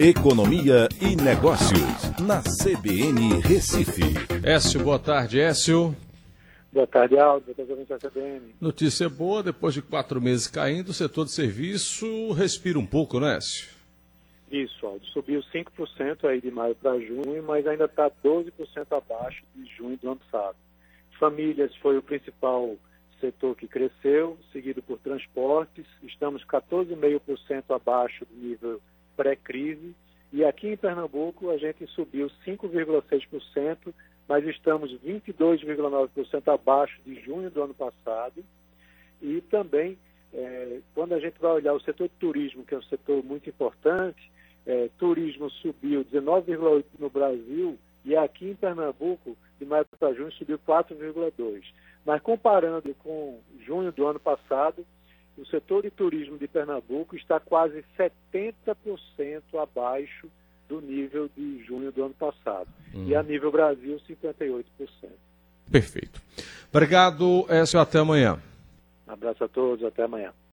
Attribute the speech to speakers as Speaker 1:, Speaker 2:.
Speaker 1: Economia e Negócios, na CBN Recife.
Speaker 2: Écio, boa tarde, Écio.
Speaker 3: Boa tarde, Aldo. Boa tarde, da CBN.
Speaker 2: Notícia boa, depois de quatro meses caindo, o setor de serviço respira um pouco, né, Écio?
Speaker 3: Isso, Aldo. Subiu 5% aí de maio para junho, mas ainda está 12% abaixo de junho do ano passado. Famílias foi o principal setor que cresceu, seguido por transportes. Estamos 14,5% abaixo do nível pré-crise. E aqui em Pernambuco a gente subiu 5,6%, mas estamos 22,9% abaixo de junho do ano passado. E também, é, quando a gente vai olhar o setor de turismo, que é um setor muito importante, é, turismo subiu 19,8% no Brasil e aqui em Pernambuco, de maio para junho, subiu 4,2%. Mas comparando com junho do ano passado, o setor de turismo de Pernambuco está quase 70% abaixo do nível de junho do ano passado. Hum. E a nível Brasil, 58%.
Speaker 2: Perfeito. Obrigado, Écio. Até amanhã.
Speaker 3: Um abraço a todos. Até amanhã.